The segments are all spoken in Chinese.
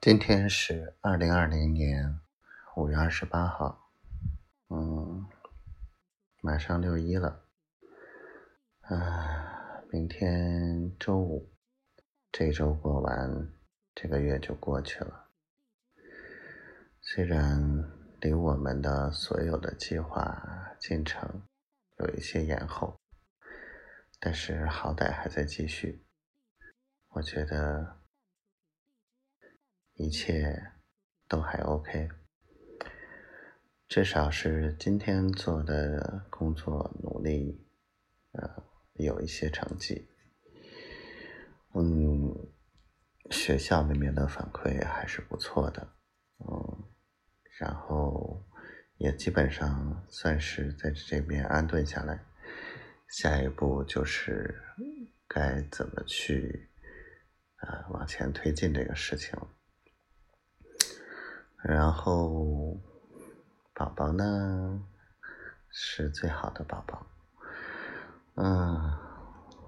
今天是二零二零年五月二十八号，嗯，马上六一了，啊，明天周五，这周过完，这个月就过去了。虽然离我们的所有的计划进程有一些延后，但是好歹还在继续，我觉得。一切都还 OK，至少是今天做的工作努力，呃，有一些成绩。嗯，学校里面的反馈还是不错的，嗯，然后也基本上算是在这边安顿下来，下一步就是该怎么去啊往前推进这个事情。然后，宝宝呢是最好的宝宝，嗯，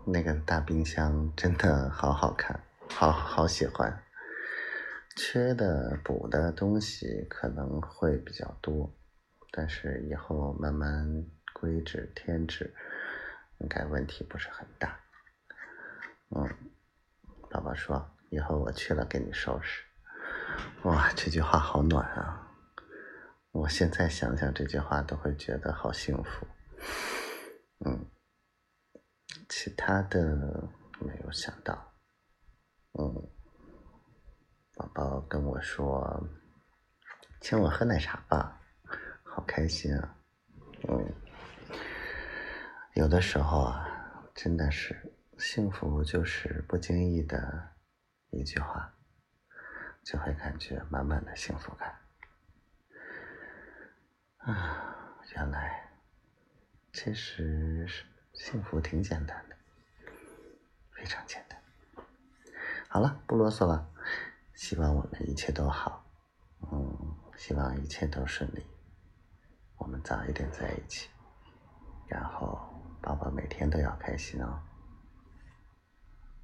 那个大冰箱真的好好看，好好喜欢。缺的补的东西可能会比较多，但是以后慢慢规制添置，应该问题不是很大。嗯，宝宝说以后我去了给你收拾。哇，这句话好暖啊！我现在想想这句话都会觉得好幸福。嗯，其他的没有想到。嗯，宝宝跟我说，请我喝奶茶吧，好开心啊！嗯，有的时候啊，真的是幸福，就是不经意的一句话。就会感觉满满的幸福感啊！原来其实是幸福挺简单的，非常简单。好了，不啰嗦了，希望我们一切都好，嗯，希望一切都顺利，我们早一点在一起，然后宝宝每天都要开心哦。